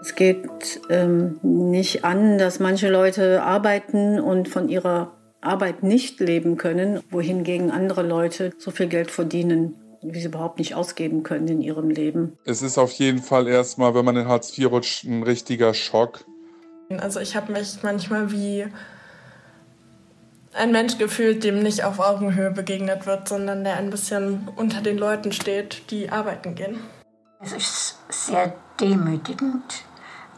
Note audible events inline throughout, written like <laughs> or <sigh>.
Es geht ähm, nicht an, dass manche Leute arbeiten und von ihrer Arbeit nicht leben können, wohingegen andere Leute so viel Geld verdienen, wie sie überhaupt nicht ausgeben können in ihrem Leben. Es ist auf jeden Fall erstmal, wenn man in Hartz IV rutscht, ein richtiger Schock. Also ich habe mich manchmal wie ein Mensch gefühlt, dem nicht auf Augenhöhe begegnet wird, sondern der ein bisschen unter den Leuten steht, die arbeiten gehen. Es ist sehr demütigend,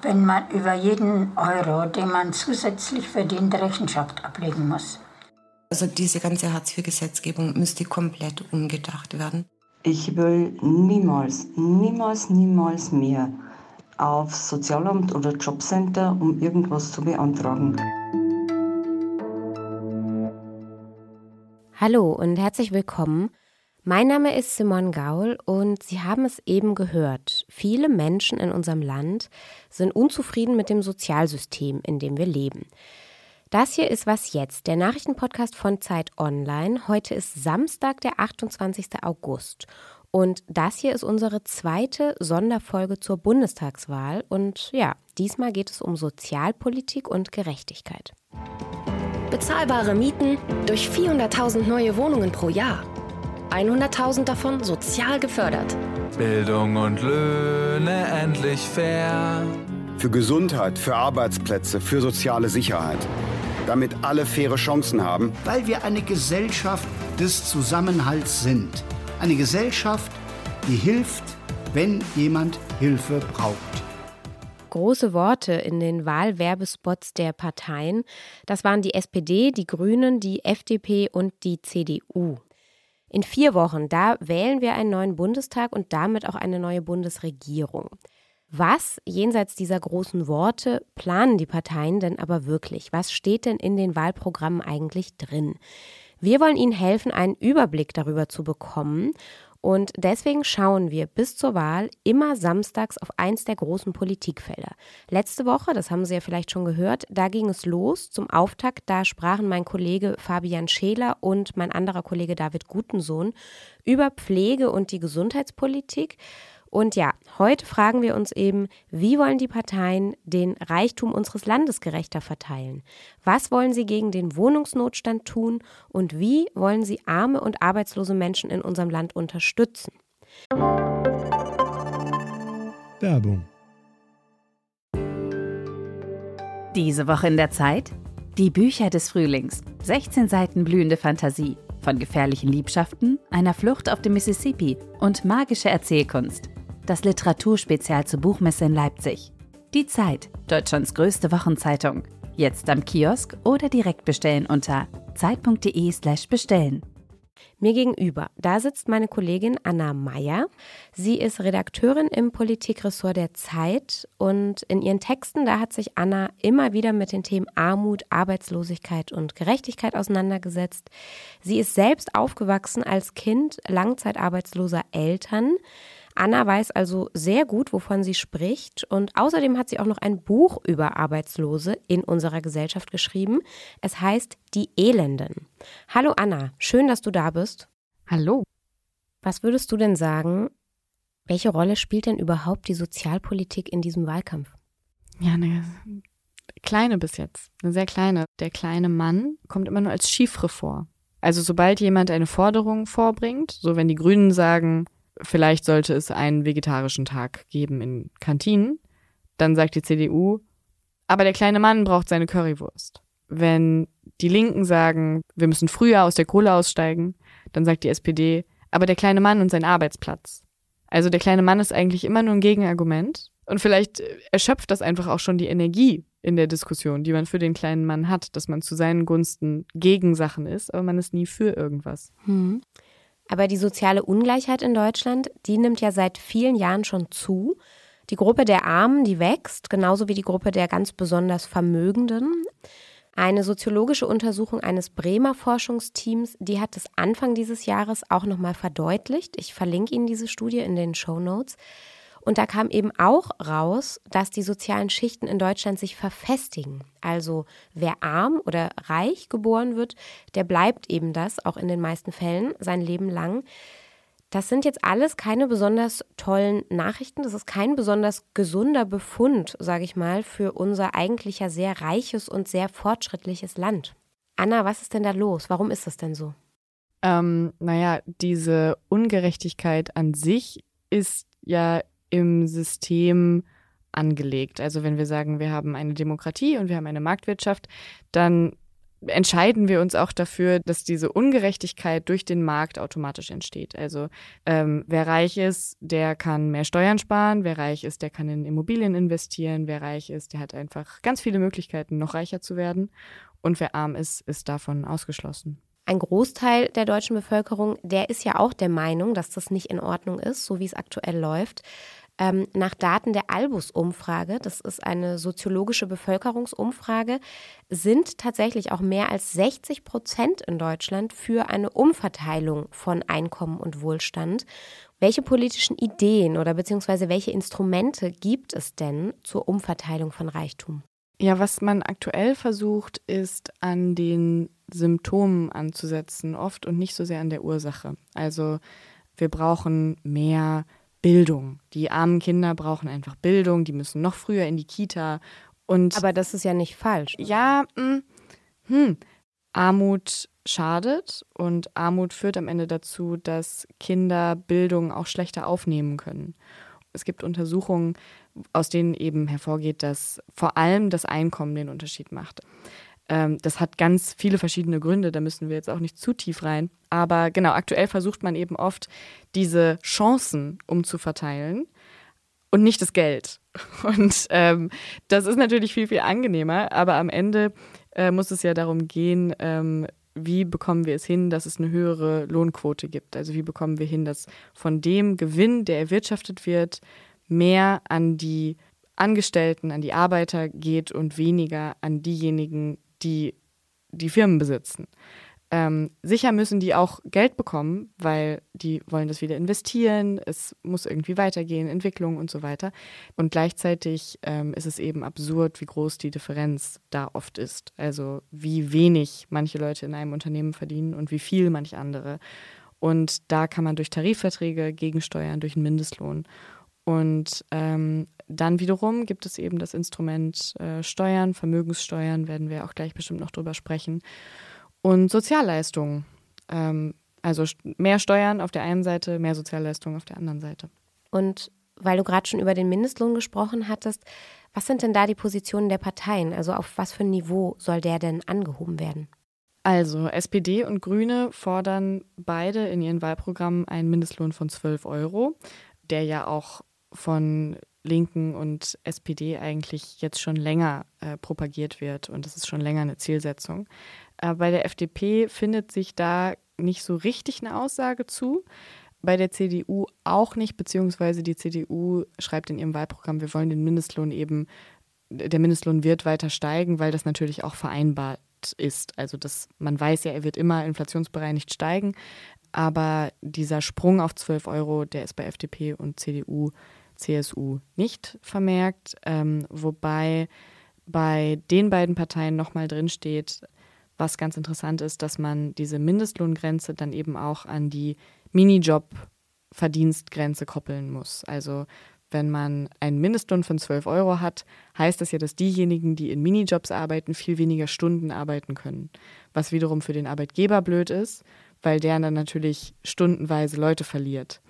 wenn man über jeden Euro, den man zusätzlich verdient, Rechenschaft ablegen muss. Also diese ganze Hartz-IV-Gesetzgebung müsste komplett umgedacht werden. Ich will niemals, niemals, niemals mehr aufs Sozialamt oder Jobcenter, um irgendwas zu beantragen. Hallo und herzlich willkommen. Mein Name ist Simon Gaul und Sie haben es eben gehört. Viele Menschen in unserem Land sind unzufrieden mit dem Sozialsystem, in dem wir leben. Das hier ist Was Jetzt, der Nachrichtenpodcast von Zeit Online. Heute ist Samstag, der 28. August. Und das hier ist unsere zweite Sonderfolge zur Bundestagswahl. Und ja, diesmal geht es um Sozialpolitik und Gerechtigkeit. Bezahlbare Mieten durch 400.000 neue Wohnungen pro Jahr. 100.000 davon sozial gefördert. Bildung und Löhne endlich fair. Für Gesundheit, für Arbeitsplätze, für soziale Sicherheit. Damit alle faire Chancen haben. Weil wir eine Gesellschaft des Zusammenhalts sind. Eine Gesellschaft, die hilft, wenn jemand Hilfe braucht große Worte in den Wahlwerbespots der Parteien. Das waren die SPD, die Grünen, die FDP und die CDU. In vier Wochen, da wählen wir einen neuen Bundestag und damit auch eine neue Bundesregierung. Was jenseits dieser großen Worte planen die Parteien denn aber wirklich? Was steht denn in den Wahlprogrammen eigentlich drin? Wir wollen Ihnen helfen, einen Überblick darüber zu bekommen und deswegen schauen wir bis zur Wahl immer samstags auf eins der großen Politikfelder. Letzte Woche, das haben Sie ja vielleicht schon gehört, da ging es los zum Auftakt. Da sprachen mein Kollege Fabian Scheler und mein anderer Kollege David Gutensohn über Pflege und die Gesundheitspolitik. Und ja, heute fragen wir uns eben, wie wollen die Parteien den Reichtum unseres Landes gerechter verteilen? Was wollen sie gegen den Wohnungsnotstand tun? Und wie wollen sie arme und arbeitslose Menschen in unserem Land unterstützen? Werbung. Diese Woche in der Zeit? Die Bücher des Frühlings. 16 Seiten blühende Fantasie. Von gefährlichen Liebschaften, einer Flucht auf dem Mississippi und magische Erzählkunst das Literaturspezial zur Buchmesse in Leipzig. Die Zeit, Deutschlands größte Wochenzeitung. Jetzt am Kiosk oder direkt bestellen unter zeit.de/slash bestellen. Mir gegenüber, da sitzt meine Kollegin Anna Meyer. Sie ist Redakteurin im Politikressort der Zeit und in ihren Texten, da hat sich Anna immer wieder mit den Themen Armut, Arbeitslosigkeit und Gerechtigkeit auseinandergesetzt. Sie ist selbst aufgewachsen als Kind langzeitarbeitsloser Eltern. Anna weiß also sehr gut, wovon sie spricht und außerdem hat sie auch noch ein Buch über Arbeitslose in unserer Gesellschaft geschrieben. Es heißt Die Elenden. Hallo Anna, schön, dass du da bist. Hallo. Was würdest du denn sagen, welche Rolle spielt denn überhaupt die Sozialpolitik in diesem Wahlkampf? Ja, eine kleine bis jetzt, eine sehr kleine. Der kleine Mann kommt immer nur als Chiffre vor. Also sobald jemand eine Forderung vorbringt, so wenn die Grünen sagen, vielleicht sollte es einen vegetarischen Tag geben in Kantinen. Dann sagt die CDU, aber der kleine Mann braucht seine Currywurst. Wenn die Linken sagen, wir müssen früher aus der Kohle aussteigen, dann sagt die SPD, aber der kleine Mann und sein Arbeitsplatz. Also der kleine Mann ist eigentlich immer nur ein Gegenargument. Und vielleicht erschöpft das einfach auch schon die Energie in der Diskussion, die man für den kleinen Mann hat, dass man zu seinen Gunsten gegen Sachen ist, aber man ist nie für irgendwas. Hm. Aber die soziale Ungleichheit in Deutschland, die nimmt ja seit vielen Jahren schon zu. Die Gruppe der Armen, die wächst, genauso wie die Gruppe der ganz besonders Vermögenden. Eine soziologische Untersuchung eines Bremer Forschungsteams, die hat es Anfang dieses Jahres auch nochmal verdeutlicht. Ich verlinke Ihnen diese Studie in den Show Notes. Und da kam eben auch raus, dass die sozialen Schichten in Deutschland sich verfestigen. Also wer arm oder reich geboren wird, der bleibt eben das, auch in den meisten Fällen, sein Leben lang. Das sind jetzt alles keine besonders tollen Nachrichten. Das ist kein besonders gesunder Befund, sage ich mal, für unser eigentlich sehr reiches und sehr fortschrittliches Land. Anna, was ist denn da los? Warum ist das denn so? Ähm, naja, diese Ungerechtigkeit an sich ist ja im System angelegt. Also wenn wir sagen, wir haben eine Demokratie und wir haben eine Marktwirtschaft, dann entscheiden wir uns auch dafür, dass diese Ungerechtigkeit durch den Markt automatisch entsteht. Also ähm, wer reich ist, der kann mehr Steuern sparen, wer reich ist, der kann in Immobilien investieren, wer reich ist, der hat einfach ganz viele Möglichkeiten, noch reicher zu werden. Und wer arm ist, ist davon ausgeschlossen. Ein Großteil der deutschen Bevölkerung, der ist ja auch der Meinung, dass das nicht in Ordnung ist, so wie es aktuell läuft. Ähm, nach Daten der Albus-Umfrage, das ist eine soziologische Bevölkerungsumfrage, sind tatsächlich auch mehr als 60 Prozent in Deutschland für eine Umverteilung von Einkommen und Wohlstand. Welche politischen Ideen oder beziehungsweise welche Instrumente gibt es denn zur Umverteilung von Reichtum? Ja, was man aktuell versucht, ist an den Symptomen anzusetzen, oft und nicht so sehr an der Ursache. Also wir brauchen mehr Bildung. Die armen Kinder brauchen einfach Bildung, die müssen noch früher in die Kita. Und Aber das ist ja nicht falsch. Ja, mh, hm, hm. Armut schadet und Armut führt am Ende dazu, dass Kinder Bildung auch schlechter aufnehmen können. Es gibt Untersuchungen, aus denen eben hervorgeht, dass vor allem das Einkommen den Unterschied macht. Ähm, das hat ganz viele verschiedene Gründe, da müssen wir jetzt auch nicht zu tief rein. Aber genau, aktuell versucht man eben oft, diese Chancen umzuverteilen und nicht das Geld. <laughs> Und ähm, das ist natürlich viel, viel angenehmer, aber am Ende äh, muss es ja darum gehen, ähm, wie bekommen wir es hin, dass es eine höhere Lohnquote gibt? Also wie bekommen wir hin, dass von dem Gewinn, der erwirtschaftet wird, mehr an die Angestellten, an die Arbeiter geht und weniger an diejenigen, die die Firmen besitzen. Ähm, sicher müssen die auch Geld bekommen, weil die wollen das wieder investieren, es muss irgendwie weitergehen, Entwicklung und so weiter. Und gleichzeitig ähm, ist es eben absurd, wie groß die Differenz da oft ist. Also wie wenig manche Leute in einem Unternehmen verdienen und wie viel manche andere. Und da kann man durch Tarifverträge gegensteuern, durch einen Mindestlohn. Und ähm, dann wiederum gibt es eben das Instrument äh, Steuern, Vermögenssteuern, werden wir auch gleich bestimmt noch drüber sprechen. Und Sozialleistungen. Ähm, also mehr Steuern auf der einen Seite, mehr Sozialleistungen auf der anderen Seite. Und weil du gerade schon über den Mindestlohn gesprochen hattest, was sind denn da die Positionen der Parteien? Also auf was für ein Niveau soll der denn angehoben werden? Also SPD und Grüne fordern beide in ihren Wahlprogrammen einen Mindestlohn von 12 Euro, der ja auch von Linken und SPD eigentlich jetzt schon länger äh, propagiert wird und das ist schon länger eine Zielsetzung. Äh, bei der FDP findet sich da nicht so richtig eine Aussage zu. Bei der CDU auch nicht, beziehungsweise die CDU schreibt in ihrem Wahlprogramm, wir wollen den Mindestlohn eben, der Mindestlohn wird weiter steigen, weil das natürlich auch vereinbart ist. Also das, man weiß ja, er wird immer inflationsbereinigt steigen, aber dieser Sprung auf 12 Euro, der ist bei FDP und CDU CSU nicht vermerkt, ähm, wobei bei den beiden Parteien nochmal drinsteht, was ganz interessant ist, dass man diese Mindestlohngrenze dann eben auch an die Minijob-Verdienstgrenze koppeln muss. Also wenn man einen Mindestlohn von 12 Euro hat, heißt das ja, dass diejenigen, die in Minijobs arbeiten, viel weniger Stunden arbeiten können. Was wiederum für den Arbeitgeber blöd ist, weil der dann natürlich stundenweise Leute verliert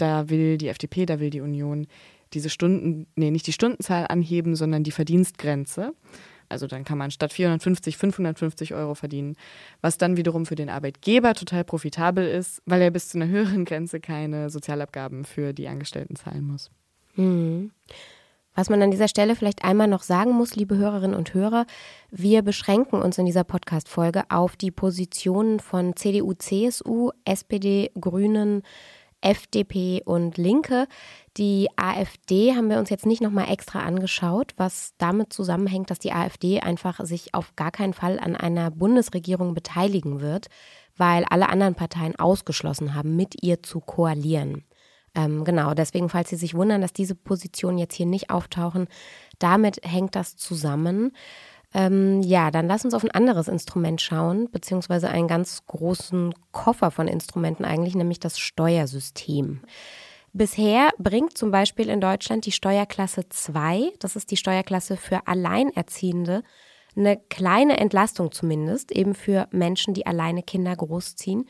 da will die FDP, da will die Union diese Stunden, nee, nicht die Stundenzahl anheben, sondern die Verdienstgrenze. Also dann kann man statt 450 550 Euro verdienen, was dann wiederum für den Arbeitgeber total profitabel ist, weil er bis zu einer höheren Grenze keine Sozialabgaben für die Angestellten zahlen muss. Mhm. Was man an dieser Stelle vielleicht einmal noch sagen muss, liebe Hörerinnen und Hörer, wir beschränken uns in dieser Podcast-Folge auf die Positionen von CDU, CSU, SPD, Grünen, FDP und Linke. Die AfD haben wir uns jetzt nicht nochmal extra angeschaut, was damit zusammenhängt, dass die AfD einfach sich auf gar keinen Fall an einer Bundesregierung beteiligen wird, weil alle anderen Parteien ausgeschlossen haben, mit ihr zu koalieren. Ähm, genau, deswegen, falls Sie sich wundern, dass diese Positionen jetzt hier nicht auftauchen, damit hängt das zusammen. Ähm, ja, dann lass uns auf ein anderes Instrument schauen, beziehungsweise einen ganz großen Koffer von Instrumenten eigentlich, nämlich das Steuersystem. Bisher bringt zum Beispiel in Deutschland die Steuerklasse 2, das ist die Steuerklasse für Alleinerziehende, eine kleine Entlastung zumindest, eben für Menschen, die alleine Kinder großziehen.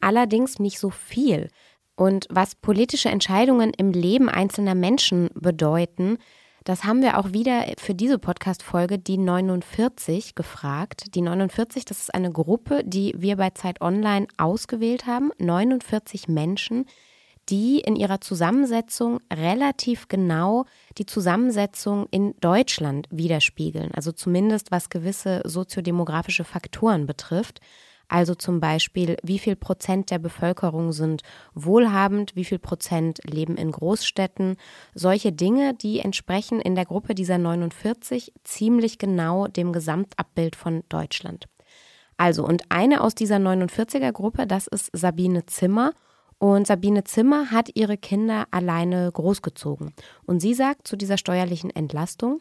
Allerdings nicht so viel. Und was politische Entscheidungen im Leben einzelner Menschen bedeuten, das haben wir auch wieder für diese Podcast-Folge, die 49, gefragt. Die 49, das ist eine Gruppe, die wir bei Zeit Online ausgewählt haben. 49 Menschen, die in ihrer Zusammensetzung relativ genau die Zusammensetzung in Deutschland widerspiegeln. Also zumindest was gewisse soziodemografische Faktoren betrifft. Also zum Beispiel, wie viel Prozent der Bevölkerung sind wohlhabend, wie viel Prozent leben in Großstädten. Solche Dinge, die entsprechen in der Gruppe dieser 49 ziemlich genau dem Gesamtabbild von Deutschland. Also, und eine aus dieser 49er Gruppe, das ist Sabine Zimmer. Und Sabine Zimmer hat ihre Kinder alleine großgezogen. Und sie sagt zu dieser steuerlichen Entlastung,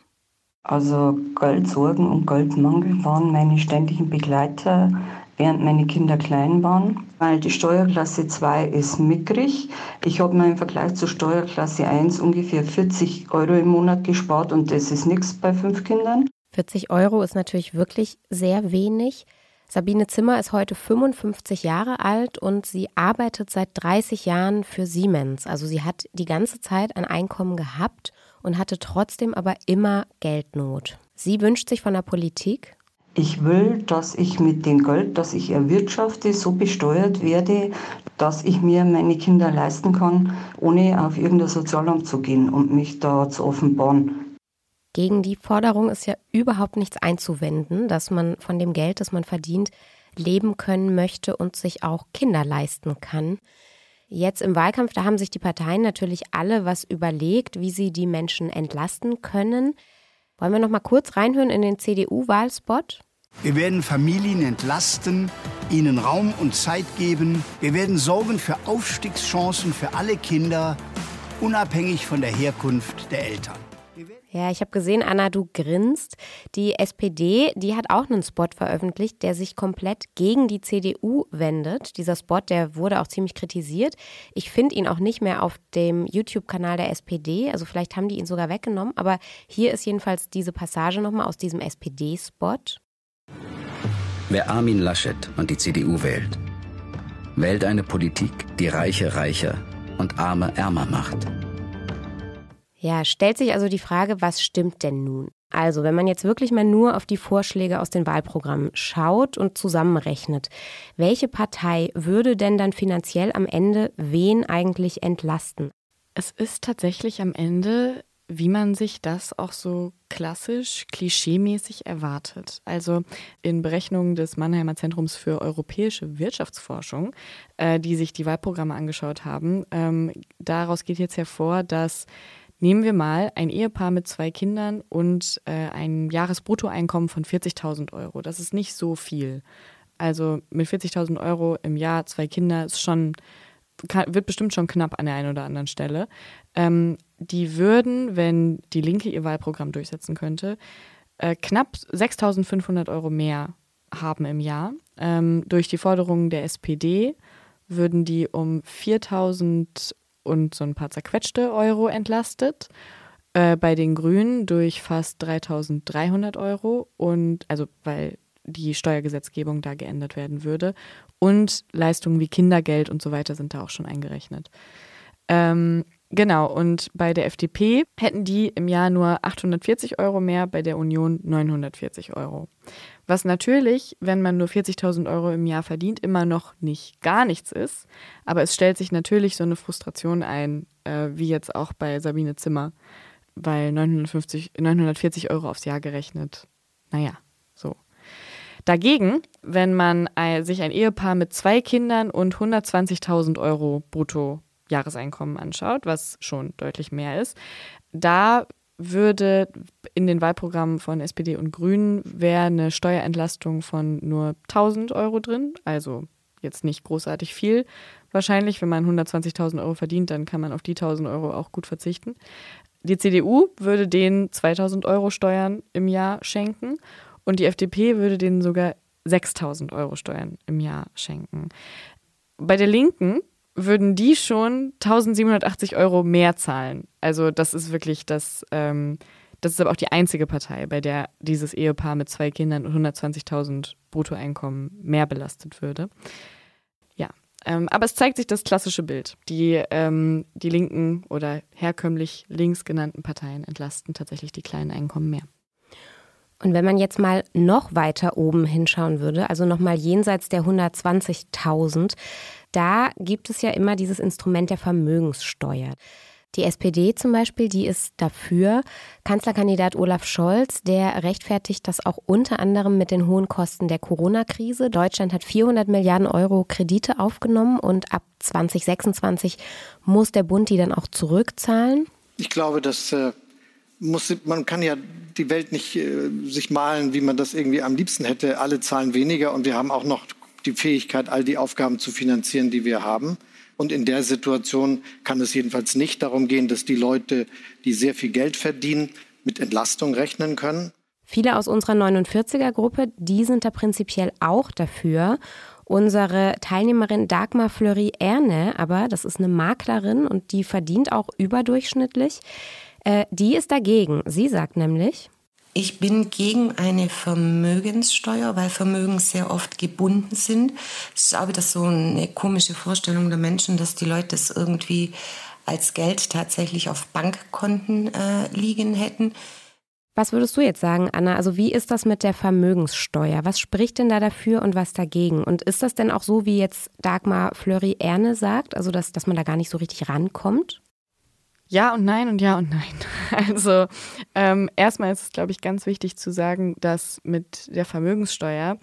also Geldsorgen und Geldmangel waren meine ständigen Begleiter während meine Kinder klein waren, weil die Steuerklasse 2 ist mickrig. Ich habe mir im Vergleich zur Steuerklasse 1 ungefähr 40 Euro im Monat gespart und das ist nichts bei fünf Kindern. 40 Euro ist natürlich wirklich sehr wenig. Sabine Zimmer ist heute 55 Jahre alt und sie arbeitet seit 30 Jahren für Siemens. Also sie hat die ganze Zeit ein Einkommen gehabt und hatte trotzdem aber immer Geldnot. Sie wünscht sich von der Politik ich will, dass ich mit dem Geld, das ich erwirtschafte, so besteuert werde, dass ich mir meine Kinder leisten kann, ohne auf irgendein Sozialamt zu gehen und mich da zu offenbaren. Gegen die Forderung ist ja überhaupt nichts einzuwenden, dass man von dem Geld, das man verdient, leben können möchte und sich auch Kinder leisten kann. Jetzt im Wahlkampf, da haben sich die Parteien natürlich alle was überlegt, wie sie die Menschen entlasten können. Wollen wir noch mal kurz reinhören in den CDU-Wahlspot? Wir werden Familien entlasten, ihnen Raum und Zeit geben. Wir werden sorgen für Aufstiegschancen für alle Kinder, unabhängig von der Herkunft der Eltern. Ja, ich habe gesehen, Anna, du grinst. Die SPD, die hat auch einen Spot veröffentlicht, der sich komplett gegen die CDU wendet. Dieser Spot, der wurde auch ziemlich kritisiert. Ich finde ihn auch nicht mehr auf dem YouTube-Kanal der SPD. Also vielleicht haben die ihn sogar weggenommen. Aber hier ist jedenfalls diese Passage nochmal aus diesem SPD-Spot. Wer Armin Laschet und die CDU wählt, wählt eine Politik, die Reiche reicher und Arme ärmer macht. Ja, stellt sich also die Frage, was stimmt denn nun? Also, wenn man jetzt wirklich mal nur auf die Vorschläge aus den Wahlprogrammen schaut und zusammenrechnet, welche Partei würde denn dann finanziell am Ende wen eigentlich entlasten? Es ist tatsächlich am Ende, wie man sich das auch so klassisch, klischeemäßig erwartet. Also in Berechnungen des Mannheimer Zentrums für europäische Wirtschaftsforschung, äh, die sich die Wahlprogramme angeschaut haben, ähm, daraus geht jetzt hervor, dass Nehmen wir mal ein Ehepaar mit zwei Kindern und äh, ein Jahresbruttoeinkommen von 40.000 Euro. Das ist nicht so viel. Also mit 40.000 Euro im Jahr zwei Kinder ist schon, kann, wird bestimmt schon knapp an der einen oder anderen Stelle. Ähm, die würden, wenn die Linke ihr Wahlprogramm durchsetzen könnte, äh, knapp 6.500 Euro mehr haben im Jahr. Ähm, durch die Forderungen der SPD würden die um 4.000 und so ein paar zerquetschte Euro entlastet. Äh, bei den Grünen durch fast 3300 Euro und also weil die Steuergesetzgebung da geändert werden würde. Und Leistungen wie Kindergeld und so weiter sind da auch schon eingerechnet. Ähm, genau, und bei der FDP hätten die im Jahr nur 840 Euro mehr, bei der Union 940 Euro. Was natürlich, wenn man nur 40.000 Euro im Jahr verdient, immer noch nicht gar nichts ist. Aber es stellt sich natürlich so eine Frustration ein, äh, wie jetzt auch bei Sabine Zimmer, weil 950, 940 Euro aufs Jahr gerechnet. Naja, so. Dagegen, wenn man sich ein Ehepaar mit zwei Kindern und 120.000 Euro brutto Jahreseinkommen anschaut, was schon deutlich mehr ist, da würde in den Wahlprogrammen von SPD und Grünen wäre eine Steuerentlastung von nur 1000 Euro drin, also jetzt nicht großartig viel. Wahrscheinlich, wenn man 120.000 Euro verdient, dann kann man auf die 1.000 Euro auch gut verzichten. Die CDU würde denen 2.000 Euro Steuern im Jahr schenken und die FDP würde denen sogar 6.000 Euro Steuern im Jahr schenken. Bei der Linken würden die schon 1.780 Euro mehr zahlen. Also das ist wirklich das, ähm, das ist aber auch die einzige Partei, bei der dieses Ehepaar mit zwei Kindern und 120.000 Bruttoeinkommen mehr belastet würde. Ja, ähm, aber es zeigt sich das klassische Bild. Die, ähm, die linken oder herkömmlich links genannten Parteien entlasten tatsächlich die kleinen Einkommen mehr. Und wenn man jetzt mal noch weiter oben hinschauen würde, also nochmal jenseits der 120.000, da gibt es ja immer dieses Instrument der Vermögenssteuer. Die SPD zum Beispiel, die ist dafür. Kanzlerkandidat Olaf Scholz, der rechtfertigt das auch unter anderem mit den hohen Kosten der Corona-Krise. Deutschland hat 400 Milliarden Euro Kredite aufgenommen und ab 2026 muss der Bund die dann auch zurückzahlen. Ich glaube, dass äh, muss, man kann ja die Welt nicht äh, sich malen, wie man das irgendwie am liebsten hätte. Alle zahlen weniger und wir haben auch noch die Fähigkeit, all die Aufgaben zu finanzieren, die wir haben. Und in der Situation kann es jedenfalls nicht darum gehen, dass die Leute, die sehr viel Geld verdienen, mit Entlastung rechnen können. Viele aus unserer 49er-Gruppe, die sind da prinzipiell auch dafür. Unsere Teilnehmerin Dagmar Fleury-Erne, aber das ist eine Maklerin und die verdient auch überdurchschnittlich, äh, die ist dagegen. Sie sagt nämlich, ich bin gegen eine Vermögenssteuer, weil Vermögen sehr oft gebunden sind. Es ist auch wieder so eine komische Vorstellung der Menschen, dass die Leute das irgendwie als Geld tatsächlich auf Bankkonten äh, liegen hätten. Was würdest du jetzt sagen, Anna? Also wie ist das mit der Vermögenssteuer? Was spricht denn da dafür und was dagegen? Und ist das denn auch so, wie jetzt Dagmar Fleury-Erne sagt, also dass, dass man da gar nicht so richtig rankommt? Ja und nein und ja und nein. <laughs> Also ähm, erstmal ist es, glaube ich, ganz wichtig zu sagen, dass mit der Vermögenssteuer,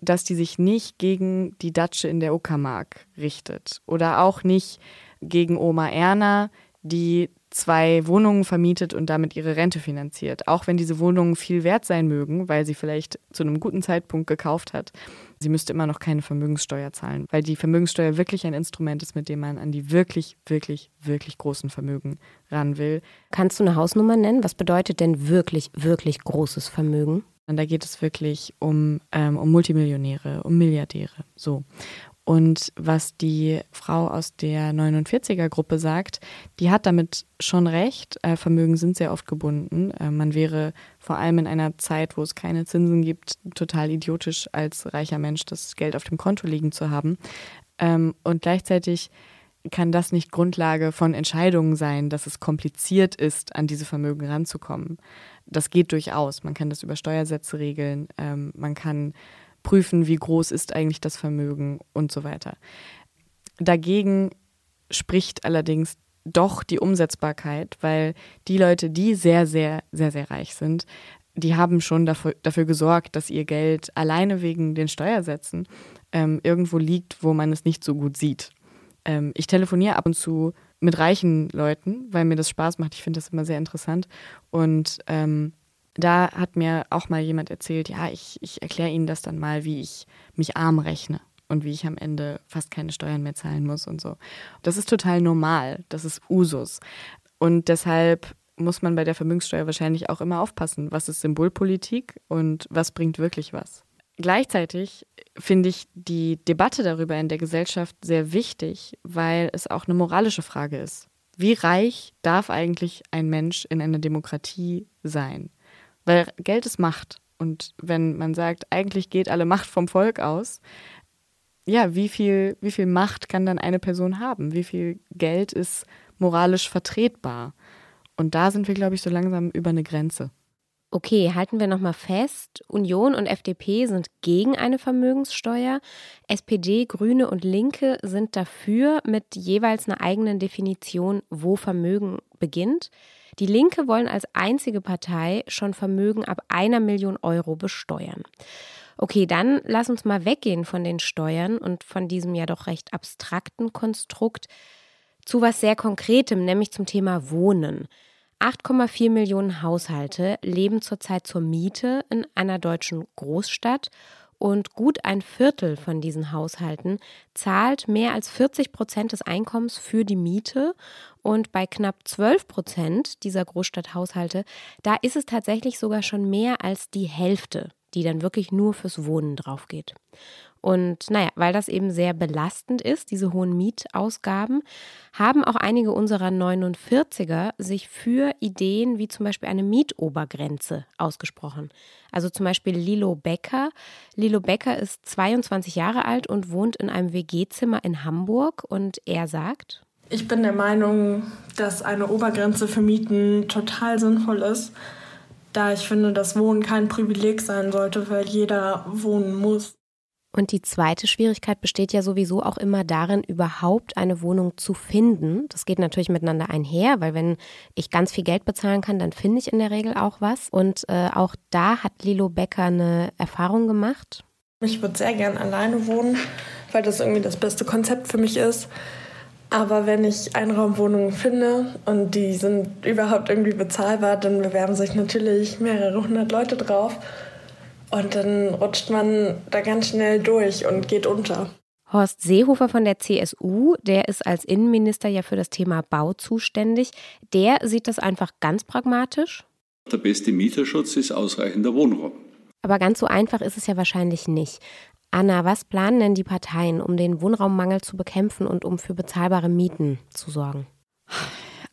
dass die sich nicht gegen die Datsche in der Uckermark richtet oder auch nicht gegen Oma Erna, die zwei Wohnungen vermietet und damit ihre Rente finanziert. Auch wenn diese Wohnungen viel wert sein mögen, weil sie vielleicht zu einem guten Zeitpunkt gekauft hat. Sie müsste immer noch keine Vermögenssteuer zahlen, weil die Vermögenssteuer wirklich ein Instrument ist, mit dem man an die wirklich, wirklich, wirklich großen Vermögen ran will. Kannst du eine Hausnummer nennen? Was bedeutet denn wirklich, wirklich großes Vermögen? Und da geht es wirklich um, ähm, um Multimillionäre, um Milliardäre. So. Und was die Frau aus der 49er-Gruppe sagt, die hat damit schon recht. Äh, Vermögen sind sehr oft gebunden. Äh, man wäre vor allem in einer Zeit, wo es keine Zinsen gibt, total idiotisch als reicher Mensch das Geld auf dem Konto liegen zu haben. Ähm, und gleichzeitig kann das nicht Grundlage von Entscheidungen sein, dass es kompliziert ist, an diese Vermögen ranzukommen. Das geht durchaus. Man kann das über Steuersätze regeln. Ähm, man kann prüfen, wie groß ist eigentlich das Vermögen und so weiter. Dagegen spricht allerdings doch die Umsetzbarkeit, weil die Leute, die sehr, sehr, sehr, sehr reich sind, die haben schon dafür, dafür gesorgt, dass ihr Geld alleine wegen den Steuersätzen ähm, irgendwo liegt, wo man es nicht so gut sieht. Ähm, ich telefoniere ab und zu mit reichen Leuten, weil mir das Spaß macht. Ich finde das immer sehr interessant. Und ähm, da hat mir auch mal jemand erzählt, ja, ich, ich erkläre Ihnen das dann mal, wie ich mich arm rechne und wie ich am Ende fast keine Steuern mehr zahlen muss und so. Das ist total normal, das ist Usus. Und deshalb muss man bei der Vermögenssteuer wahrscheinlich auch immer aufpassen, was ist Symbolpolitik und was bringt wirklich was. Gleichzeitig finde ich die Debatte darüber in der Gesellschaft sehr wichtig, weil es auch eine moralische Frage ist. Wie reich darf eigentlich ein Mensch in einer Demokratie sein? Weil Geld ist Macht. Und wenn man sagt, eigentlich geht alle Macht vom Volk aus, ja, wie viel, wie viel Macht kann dann eine Person haben? Wie viel Geld ist moralisch vertretbar? Und da sind wir, glaube ich, so langsam über eine Grenze. Okay, halten wir nochmal fest. Union und FDP sind gegen eine Vermögenssteuer. SPD, Grüne und Linke sind dafür mit jeweils einer eigenen Definition, wo Vermögen beginnt. Die Linke wollen als einzige Partei schon Vermögen ab einer Million Euro besteuern. Okay, dann lass uns mal weggehen von den Steuern und von diesem ja doch recht abstrakten Konstrukt zu was sehr Konkretem, nämlich zum Thema Wohnen. 8,4 Millionen Haushalte leben zurzeit zur Miete in einer deutschen Großstadt Und gut ein Viertel von diesen Haushalten zahlt mehr als 40 Prozent des Einkommens für die Miete. Und bei knapp 12 Prozent dieser Großstadthaushalte, da ist es tatsächlich sogar schon mehr als die Hälfte, die dann wirklich nur fürs Wohnen drauf geht. Und naja, weil das eben sehr belastend ist, diese hohen Mietausgaben, haben auch einige unserer 49er sich für Ideen wie zum Beispiel eine Mietobergrenze ausgesprochen. Also zum Beispiel Lilo Becker. Lilo Becker ist 22 Jahre alt und wohnt in einem WG-Zimmer in Hamburg und er sagt, ich bin der Meinung, dass eine Obergrenze für Mieten total sinnvoll ist, da ich finde, dass Wohnen kein Privileg sein sollte, weil jeder wohnen muss. Und die zweite Schwierigkeit besteht ja sowieso auch immer darin, überhaupt eine Wohnung zu finden. Das geht natürlich miteinander einher, weil wenn ich ganz viel Geld bezahlen kann, dann finde ich in der Regel auch was. Und äh, auch da hat Lilo Becker eine Erfahrung gemacht. Ich würde sehr gern alleine wohnen, weil das irgendwie das beste Konzept für mich ist. Aber wenn ich Einraumwohnungen finde und die sind überhaupt irgendwie bezahlbar, dann bewerben sich natürlich mehrere hundert Leute drauf. Und dann rutscht man da ganz schnell durch und geht unter. Horst Seehofer von der CSU, der ist als Innenminister ja für das Thema Bau zuständig, der sieht das einfach ganz pragmatisch. Der beste Mieterschutz ist ausreichender Wohnraum. Aber ganz so einfach ist es ja wahrscheinlich nicht. Anna, was planen denn die Parteien, um den Wohnraummangel zu bekämpfen und um für bezahlbare Mieten zu sorgen?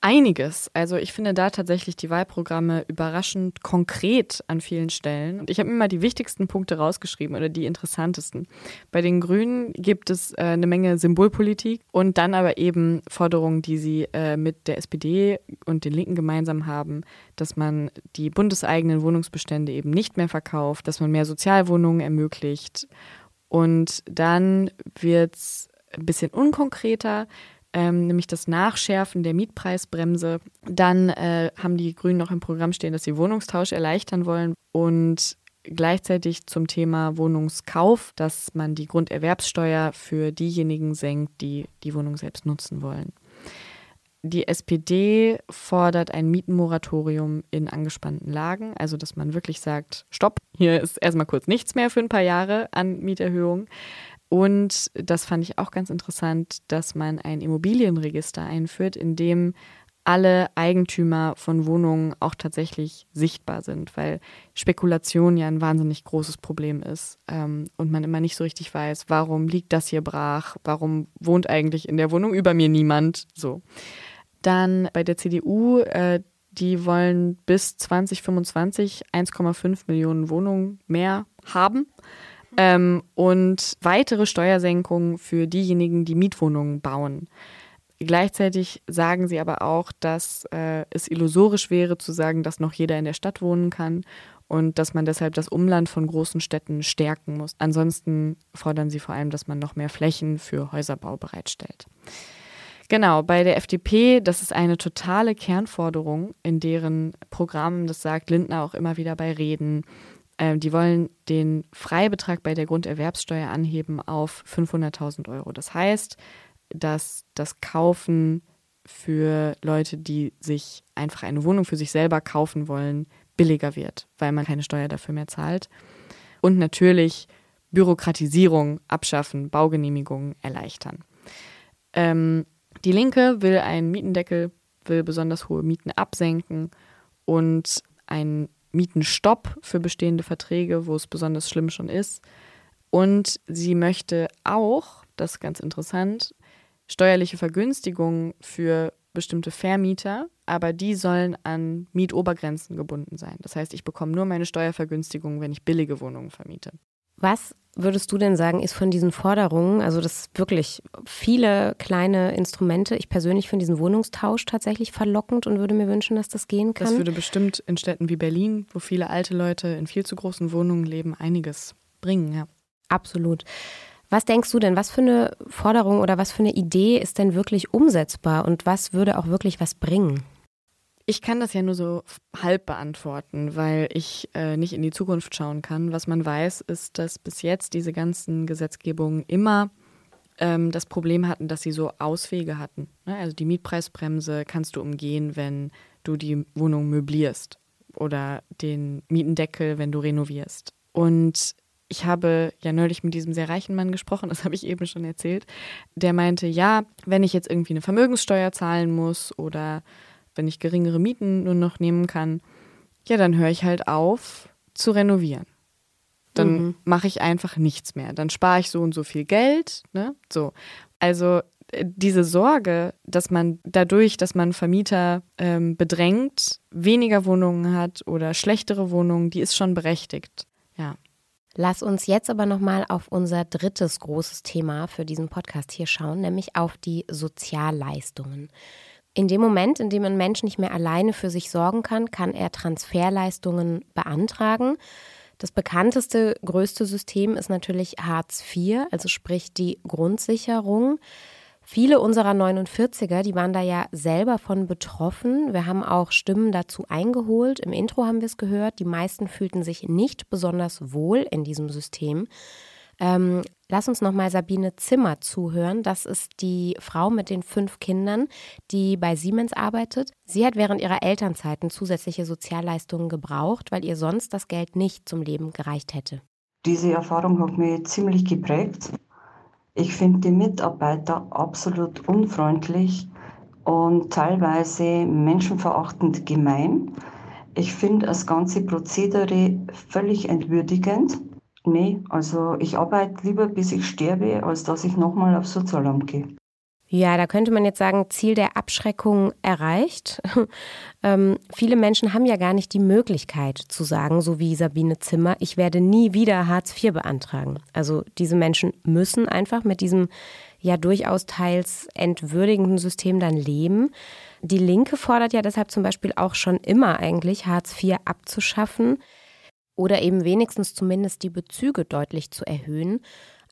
Einiges. Also ich finde da tatsächlich die Wahlprogramme überraschend konkret an vielen Stellen. Und ich habe mir mal die wichtigsten Punkte rausgeschrieben oder die interessantesten. Bei den Grünen gibt es äh, eine Menge Symbolpolitik und dann aber eben Forderungen, die sie äh, mit der SPD und den Linken gemeinsam haben, dass man die bundeseigenen Wohnungsbestände eben nicht mehr verkauft, dass man mehr Sozialwohnungen ermöglicht. Und dann wird es ein bisschen unkonkreter ähm, nämlich das Nachschärfen der Mietpreisbremse. Dann äh, haben die Grünen noch im Programm stehen, dass sie Wohnungstausch erleichtern wollen und gleichzeitig zum Thema Wohnungskauf, dass man die Grunderwerbssteuer für diejenigen senkt, die die Wohnung selbst nutzen wollen. Die SPD fordert ein Mietenmoratorium in angespannten Lagen, also dass man wirklich sagt, stopp, hier ist erstmal kurz nichts mehr für ein paar Jahre an Mieterhöhung. Und das fand ich auch ganz interessant, dass man ein Immobilienregister einführt, in dem alle Eigentümer von Wohnungen auch tatsächlich sichtbar sind, weil Spekulation ja ein wahnsinnig großes Problem ist ähm, und man immer nicht so richtig weiß, warum liegt das hier brach, warum wohnt eigentlich in der Wohnung über mir niemand, so. Dann bei der CDU, äh, die wollen bis 2025 1,5 Millionen Wohnungen mehr haben. Ähm, und weitere Steuersenkungen für diejenigen, die Mietwohnungen bauen. Gleichzeitig sagen sie aber auch, dass äh, es illusorisch wäre zu sagen, dass noch jeder in der Stadt wohnen kann und dass man deshalb das Umland von großen Städten stärken muss. Ansonsten fordern sie vor allem, dass man noch mehr Flächen für Häuserbau bereitstellt. Genau, bei der FDP, das ist eine totale Kernforderung, in deren Programmen, das sagt Lindner auch immer wieder bei Reden, ähm, die wollen den Freibetrag bei der Grunderwerbssteuer anheben auf 500.000 Euro. Das heißt, dass das Kaufen für Leute, die sich einfach eine Wohnung für sich selber kaufen wollen, billiger wird, weil man keine Steuer dafür mehr zahlt. Und natürlich Bürokratisierung abschaffen, Baugenehmigungen erleichtern. Ähm, die Linke will einen Mietendeckel, will besonders hohe Mieten absenken und ein Mietenstopp für bestehende Verträge, wo es besonders schlimm schon ist. Und sie möchte auch, das ist ganz interessant, steuerliche Vergünstigungen für bestimmte Vermieter, aber die sollen an Mietobergrenzen gebunden sein. Das heißt, ich bekomme nur meine Steuervergünstigung, wenn ich billige Wohnungen vermiete. Was würdest du denn sagen, ist von diesen Forderungen, also das wirklich viele kleine Instrumente. Ich persönlich finde diesen Wohnungstausch tatsächlich verlockend und würde mir wünschen, dass das gehen kann. Das würde bestimmt in Städten wie Berlin, wo viele alte Leute in viel zu großen Wohnungen leben, einiges bringen, ja. Absolut. Was denkst du denn, was für eine Forderung oder was für eine Idee ist denn wirklich umsetzbar und was würde auch wirklich was bringen? Ich kann das ja nur so halb beantworten, weil ich äh, nicht in die Zukunft schauen kann. Was man weiß, ist, dass bis jetzt diese ganzen Gesetzgebungen immer ähm, das Problem hatten, dass sie so Auswege hatten. Ne? Also die Mietpreisbremse kannst du umgehen, wenn du die Wohnung möblierst oder den Mietendeckel, wenn du renovierst. Und ich habe ja neulich mit diesem sehr reichen Mann gesprochen, das <laughs> habe ich eben schon erzählt. Der meinte, ja, wenn ich jetzt irgendwie eine Vermögenssteuer zahlen muss oder wenn ich geringere Mieten nur noch nehmen kann, ja, dann höre ich halt auf zu renovieren. Dann mhm. mache ich einfach nichts mehr. Dann spare ich so und so viel Geld. Ne? So. Also äh, diese Sorge, dass man dadurch, dass man Vermieter ähm, bedrängt, weniger Wohnungen hat oder schlechtere Wohnungen, die ist schon berechtigt. Ja. Lass uns jetzt aber nochmal auf unser drittes großes Thema für diesen Podcast hier schauen, nämlich auf die Sozialleistungen. In dem Moment, in dem ein Mensch nicht mehr alleine für sich sorgen kann, kann er Transferleistungen beantragen. Das bekannteste, größte System ist natürlich Hartz IV, also sprich die Grundsicherung. Viele unserer 49er, die waren da ja selber von betroffen. Wir haben auch Stimmen dazu eingeholt. Im Intro haben wir es gehört. Die meisten fühlten sich nicht besonders wohl in diesem System. Ähm, lass uns nochmal Sabine Zimmer zuhören. Das ist die Frau mit den fünf Kindern, die bei Siemens arbeitet. Sie hat während ihrer Elternzeiten zusätzliche Sozialleistungen gebraucht, weil ihr sonst das Geld nicht zum Leben gereicht hätte. Diese Erfahrung hat mich ziemlich geprägt. Ich finde die Mitarbeiter absolut unfreundlich und teilweise menschenverachtend gemein. Ich finde das ganze Prozedere völlig entwürdigend. Nee, also ich arbeite lieber bis ich sterbe, als dass ich nochmal aufs Sozialamt gehe. Ja, da könnte man jetzt sagen, Ziel der Abschreckung erreicht. <laughs> ähm, viele Menschen haben ja gar nicht die Möglichkeit zu sagen, so wie Sabine Zimmer, ich werde nie wieder Hartz IV beantragen. Also diese Menschen müssen einfach mit diesem ja durchaus teils entwürdigenden System dann leben. Die Linke fordert ja deshalb zum Beispiel auch schon immer eigentlich, Hartz IV abzuschaffen oder eben wenigstens zumindest die Bezüge deutlich zu erhöhen.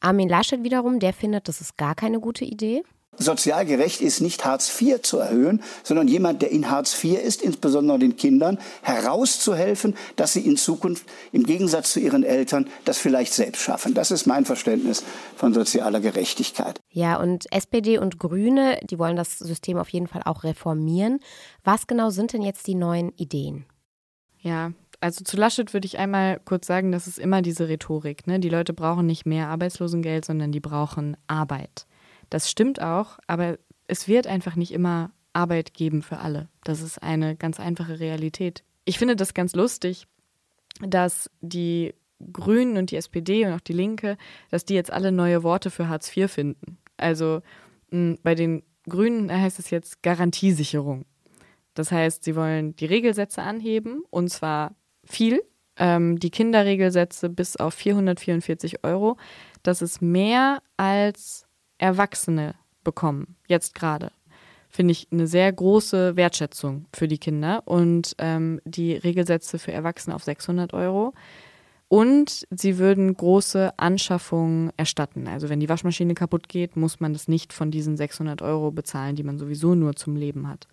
Armin Laschet wiederum, der findet, das ist gar keine gute Idee. Sozial gerecht ist nicht Hartz IV zu erhöhen, sondern jemand, der in Hartz IV ist, insbesondere den Kindern, herauszuhelfen, dass sie in Zukunft im Gegensatz zu ihren Eltern das vielleicht selbst schaffen. Das ist mein Verständnis von sozialer Gerechtigkeit. Ja, und SPD und Grüne, die wollen das System auf jeden Fall auch reformieren. Was genau sind denn jetzt die neuen Ideen? Ja, also zu Laschet würde ich einmal kurz sagen, das ist immer diese Rhetorik. Ne? Die Leute brauchen nicht mehr Arbeitslosengeld, sondern die brauchen Arbeit. Das stimmt auch, aber es wird einfach nicht immer Arbeit geben für alle. Das ist eine ganz einfache Realität. Ich finde das ganz lustig, dass die Grünen und die SPD und auch die Linke, dass die jetzt alle neue Worte für Hartz IV finden. Also mh, bei den Grünen heißt es jetzt Garantiesicherung. Das heißt, sie wollen die Regelsätze anheben und zwar viel. Ähm, die Kinderregelsätze bis auf 444 Euro. Das ist mehr als Erwachsene bekommen, jetzt gerade. Finde ich eine sehr große Wertschätzung für die Kinder und ähm, die Regelsätze für Erwachsene auf 600 Euro. Und sie würden große Anschaffungen erstatten. Also wenn die Waschmaschine kaputt geht, muss man das nicht von diesen 600 Euro bezahlen, die man sowieso nur zum Leben hat.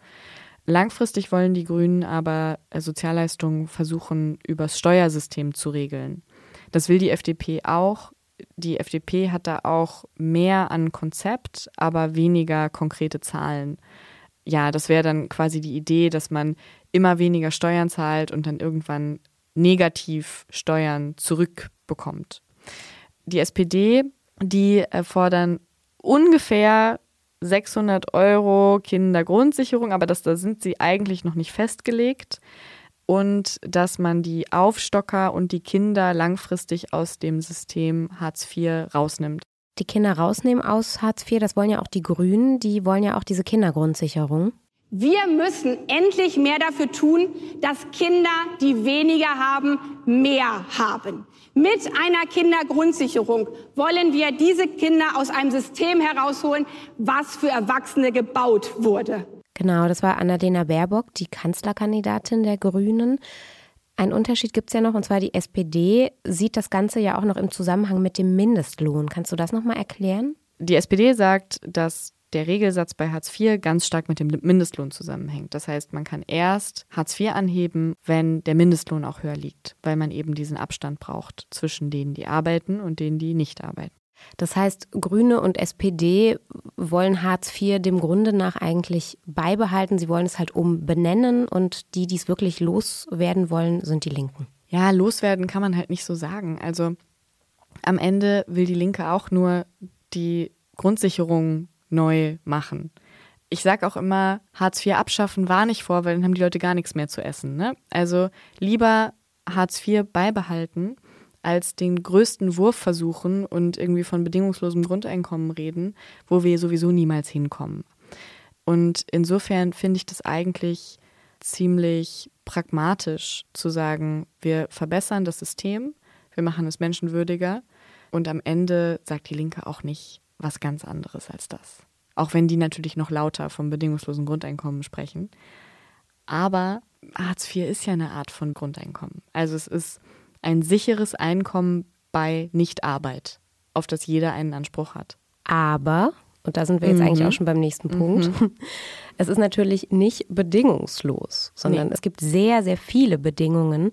Langfristig wollen die Grünen aber äh, Sozialleistungen versuchen, übers Steuersystem zu regeln. Das will die FDP auch. Die FDP hat da auch mehr an Konzept, aber weniger konkrete Zahlen. Ja, das wäre dann quasi die Idee, dass man immer weniger Steuern zahlt und dann irgendwann negativ Steuern zurückbekommt. Die SPD, die äh, fordern ungefähr 600 Euro Kindergrundsicherung, aber das, da sind sie eigentlich noch nicht festgelegt. Und dass man die Aufstocker und die Kinder langfristig aus dem System Hartz IV rausnimmt. Die Kinder rausnehmen aus Hartz IV, das wollen ja auch die Grünen, die wollen ja auch diese Kindergrundsicherung. Wir müssen endlich mehr dafür tun, dass Kinder, die weniger haben, mehr haben. Mit einer Kindergrundsicherung wollen wir diese Kinder aus einem System herausholen, was für Erwachsene gebaut wurde. Genau, das war Annalena Baerbock, die Kanzlerkandidatin der Grünen. Ein Unterschied gibt es ja noch, und zwar die SPD sieht das Ganze ja auch noch im Zusammenhang mit dem Mindestlohn. Kannst du das nochmal erklären? Die SPD sagt, dass der Regelsatz bei Hartz IV ganz stark mit dem Mindestlohn zusammenhängt. Das heißt, man kann erst Hartz IV anheben, wenn der Mindestlohn auch höher liegt, weil man eben diesen Abstand braucht zwischen denen, die arbeiten und denen, die nicht arbeiten. Das heißt, Grüne und SPD wollen Hartz IV dem Grunde nach eigentlich beibehalten. Sie wollen es halt umbenennen und die, die es wirklich loswerden wollen, sind die Linken. Ja, loswerden kann man halt nicht so sagen. Also Am Ende will die Linke auch nur die Grundsicherung neu machen. Ich sage auch immer, Hartz IV abschaffen war nicht vor, weil dann haben die Leute gar nichts mehr zu essen. Ne? Also lieber Hartz IV beibehalten, als den größten Wurf versuchen und irgendwie von bedingungslosem Grundeinkommen reden, wo wir sowieso niemals hinkommen. Und insofern finde ich das eigentlich ziemlich pragmatisch zu sagen, wir verbessern das System, wir machen es menschenwürdiger und am Ende sagt die Linke auch nicht was ganz anderes als das. Auch wenn die natürlich noch lauter vom bedingungslosen Grundeinkommen sprechen. Aber Hartz IV ist ja eine Art von Grundeinkommen. Also es ist ein sicheres Einkommen bei Nichtarbeit, auf das jeder einen Anspruch hat. Aber, und da sind wir jetzt mhm. eigentlich auch schon beim nächsten Punkt, mhm. <laughs> es ist natürlich nicht bedingungslos, sondern nee. es gibt sehr, sehr viele Bedingungen.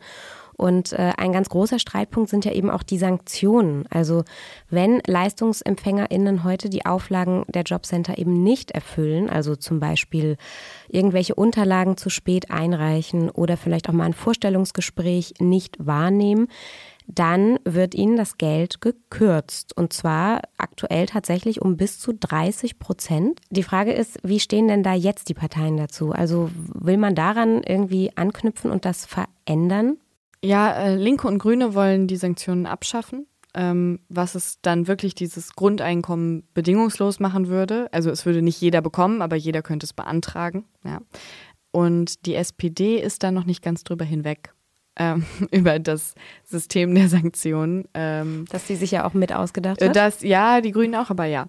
Und äh, ein ganz großer Streitpunkt sind ja eben auch die Sanktionen. Also wenn LeistungsempfängerInnen heute die Auflagen der Jobcenter eben nicht erfüllen, also zum Beispiel irgendwelche Unterlagen zu spät einreichen oder vielleicht auch mal ein Vorstellungsgespräch nicht wahrnehmen, dann wird ihnen das Geld gekürzt. Und zwar aktuell tatsächlich um bis zu 30 Prozent. Die Frage ist, wie stehen denn da jetzt die Parteien dazu? Also will man daran irgendwie anknüpfen und das verändern? Ja, äh, Linke und Grüne wollen die Sanktionen abschaffen, ähm, was es dann wirklich dieses Grundeinkommen bedingungslos machen würde. Also es würde nicht jeder bekommen, aber jeder könnte es beantragen. Ja. Und die SPD ist da noch nicht ganz drüber hinweg. Ähm, <laughs> über das System der Sanktionen. Ähm, Dass sie sich ja auch mit ausgedacht hat? Das, ja, die Grünen auch, aber ja.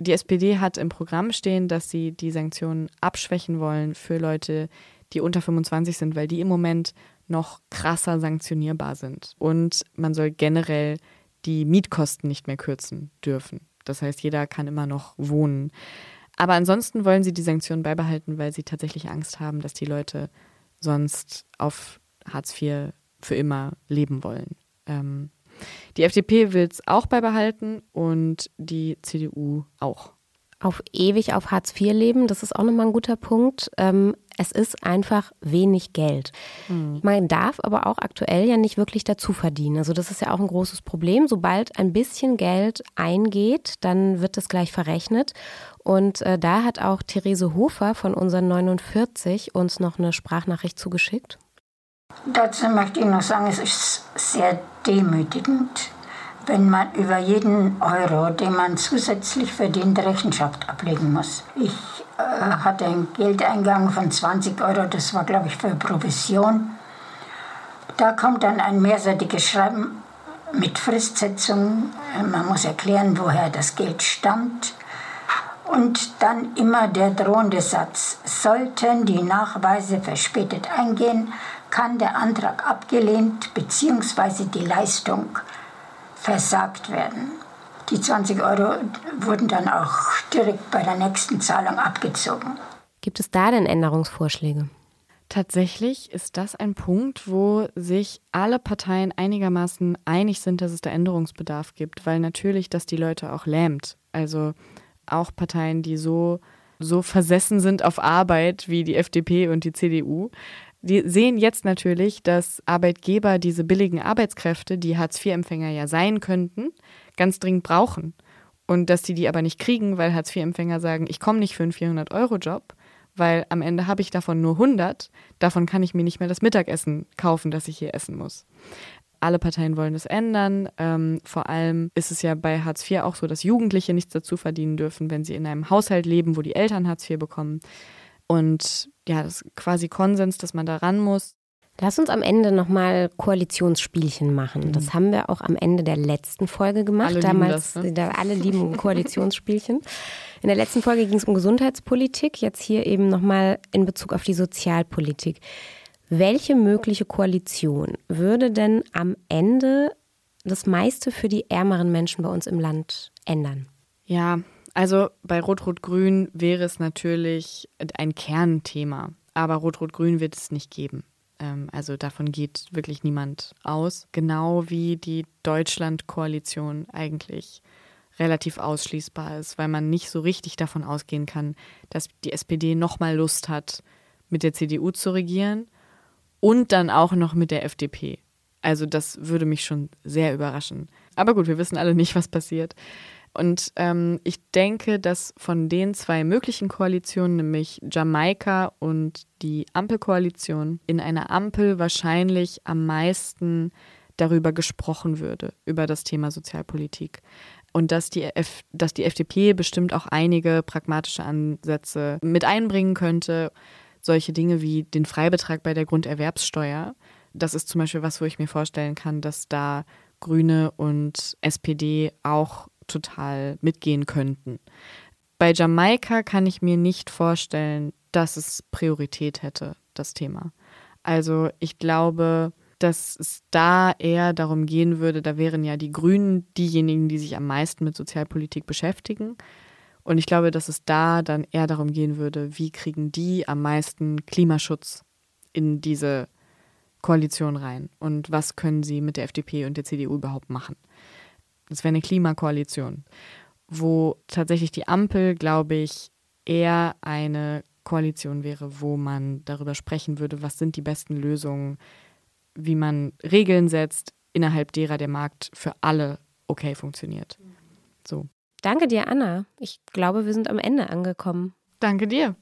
Die SPD hat im Programm stehen, dass sie die Sanktionen abschwächen wollen für Leute, die unter 25 sind, weil die im Moment noch krasser sanktionierbar sind. Und man soll generell die Mietkosten nicht mehr kürzen dürfen. Das heißt, jeder kann immer noch wohnen. Aber ansonsten wollen sie die Sanktionen beibehalten, weil sie tatsächlich Angst haben, dass die Leute sonst auf Hartz IV für immer leben wollen. Ähm, die FDP will es auch beibehalten und die CDU auch auf ewig auf Hartz IV leben, das ist auch nochmal ein guter Punkt. Ähm, es ist einfach wenig Geld. Mhm. Man darf aber auch aktuell ja nicht wirklich dazu verdienen. Also das ist ja auch ein großes Problem. Sobald ein bisschen Geld eingeht, dann wird es gleich verrechnet. Und äh, da hat auch Therese Hofer von unseren 49 uns noch eine Sprachnachricht zugeschickt. Dazu möchte ich noch sagen, es ist sehr demütigend, wenn man über jeden Euro, den man zusätzlich verdient, Rechenschaft ablegen muss. Ich äh, hatte einen Geldeingang von 20 Euro, das war, glaube ich, für Provision. Da kommt dann ein mehrseitiges Schreiben mit Fristsetzung. Man muss erklären, woher das Geld stammt. Und dann immer der drohende Satz, sollten die Nachweise verspätet eingehen, kann der Antrag abgelehnt bzw. die Leistung versagt werden. Die 20 Euro wurden dann auch direkt bei der nächsten Zahlung abgezogen. Gibt es da denn Änderungsvorschläge? Tatsächlich ist das ein Punkt, wo sich alle Parteien einigermaßen einig sind, dass es da Änderungsbedarf gibt, weil natürlich das die Leute auch lähmt. Also auch Parteien, die so, so versessen sind auf Arbeit wie die FDP und die CDU, die sehen jetzt natürlich, dass Arbeitgeber diese billigen Arbeitskräfte, die Hartz-IV-Empfänger ja sein könnten, ganz dringend brauchen. Und dass die die aber nicht kriegen, weil Hartz-IV-Empfänger sagen, ich komme nicht für einen 400-Euro-Job, weil am Ende habe ich davon nur 100, davon kann ich mir nicht mehr das Mittagessen kaufen, das ich hier essen muss. Alle Parteien wollen das ändern. Ähm, vor allem ist es ja bei Hartz IV auch so, dass Jugendliche nichts dazu verdienen dürfen, wenn sie in einem Haushalt leben, wo die Eltern Hartz IV bekommen. Und ja, das ist quasi Konsens, dass man da ran muss. Lass uns am Ende nochmal Koalitionsspielchen machen. Das mhm. haben wir auch am Ende der letzten Folge gemacht. Alle Damals, lieben das, ne? alle lieben <laughs> Koalitionsspielchen. In der letzten Folge ging es um Gesundheitspolitik, jetzt hier eben nochmal in Bezug auf die Sozialpolitik. Welche mögliche Koalition würde denn am Ende das meiste für die ärmeren Menschen bei uns im Land ändern? Ja, also bei Rot-Rot-Grün wäre es natürlich ein Kernthema, aber Rot-Rot-Grün wird es nicht geben. Ähm, also davon geht wirklich niemand aus. Genau wie die Deutschland-Koalition eigentlich relativ ausschließbar ist, weil man nicht so richtig davon ausgehen kann, dass die SPD nochmal Lust hat, mit der CDU zu regieren und dann auch noch mit der FDP. Also das würde mich schon sehr überraschen. Aber gut, wir wissen alle nicht, was passiert. Und ähm, ich denke, dass von den zwei möglichen Koalitionen, nämlich Jamaika und die Ampelkoalition, in einer Ampel wahrscheinlich am meisten darüber gesprochen würde, über das Thema Sozialpolitik. Und dass die, F dass die FDP bestimmt auch einige pragmatische Ansätze mit einbringen könnte. Solche Dinge wie den Freibetrag bei der Grunderwerbssteuer. Das ist zum Beispiel was, wo ich mir vorstellen kann, dass da Grüne und SPD auch total mitgehen könnten. Bei Jamaika kann ich mir nicht vorstellen, dass es Priorität hätte, das Thema. Also ich glaube, dass es da eher darum gehen würde, da wären ja die Grünen diejenigen, die sich am meisten mit Sozialpolitik beschäftigen. Und ich glaube, dass es da dann eher darum gehen würde, wie kriegen die am meisten Klimaschutz in diese Koalition rein und was können sie mit der FDP und der CDU überhaupt machen. Das wäre eine Klimakoalition, wo tatsächlich die Ampel, glaube ich, eher eine Koalition wäre, wo man darüber sprechen würde, was sind die besten Lösungen, wie man Regeln setzt, innerhalb derer der Markt für alle okay funktioniert. So. Danke dir, Anna. Ich glaube, wir sind am Ende angekommen. Danke dir.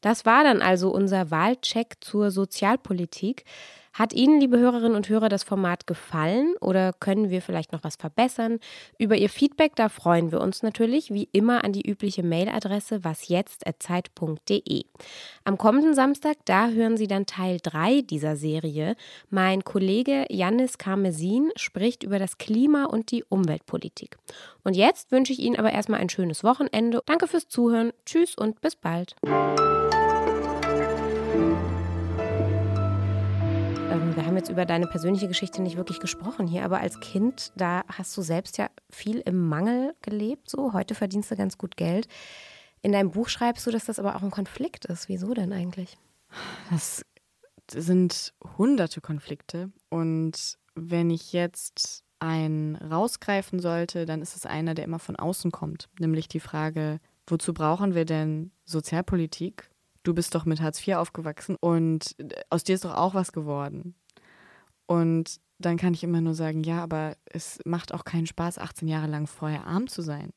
Das war dann also unser Wahlcheck zur Sozialpolitik. Hat Ihnen, liebe Hörerinnen und Hörer, das Format gefallen oder können wir vielleicht noch was verbessern? Über Ihr Feedback, da freuen wir uns natürlich, wie immer an die übliche Mailadresse wasjetzt.zeit.de. Am kommenden Samstag, da hören Sie dann Teil 3 dieser Serie. Mein Kollege Yannis Karmesin spricht über das Klima und die Umweltpolitik. Und jetzt wünsche ich Ihnen aber erstmal ein schönes Wochenende. Danke fürs Zuhören. Tschüss und bis bald. Jetzt über deine persönliche Geschichte nicht wirklich gesprochen hier, aber als Kind, da hast du selbst ja viel im Mangel gelebt. So, heute verdienst du ganz gut Geld. In deinem Buch schreibst du, dass das aber auch ein Konflikt ist. Wieso denn eigentlich? Das sind hunderte Konflikte. Und wenn ich jetzt einen rausgreifen sollte, dann ist es einer, der immer von außen kommt. Nämlich die Frage, wozu brauchen wir denn Sozialpolitik? du bist doch mit Hartz IV aufgewachsen und aus dir ist doch auch was geworden. Und dann kann ich immer nur sagen, ja, aber es macht auch keinen Spaß, 18 Jahre lang vorher arm zu sein.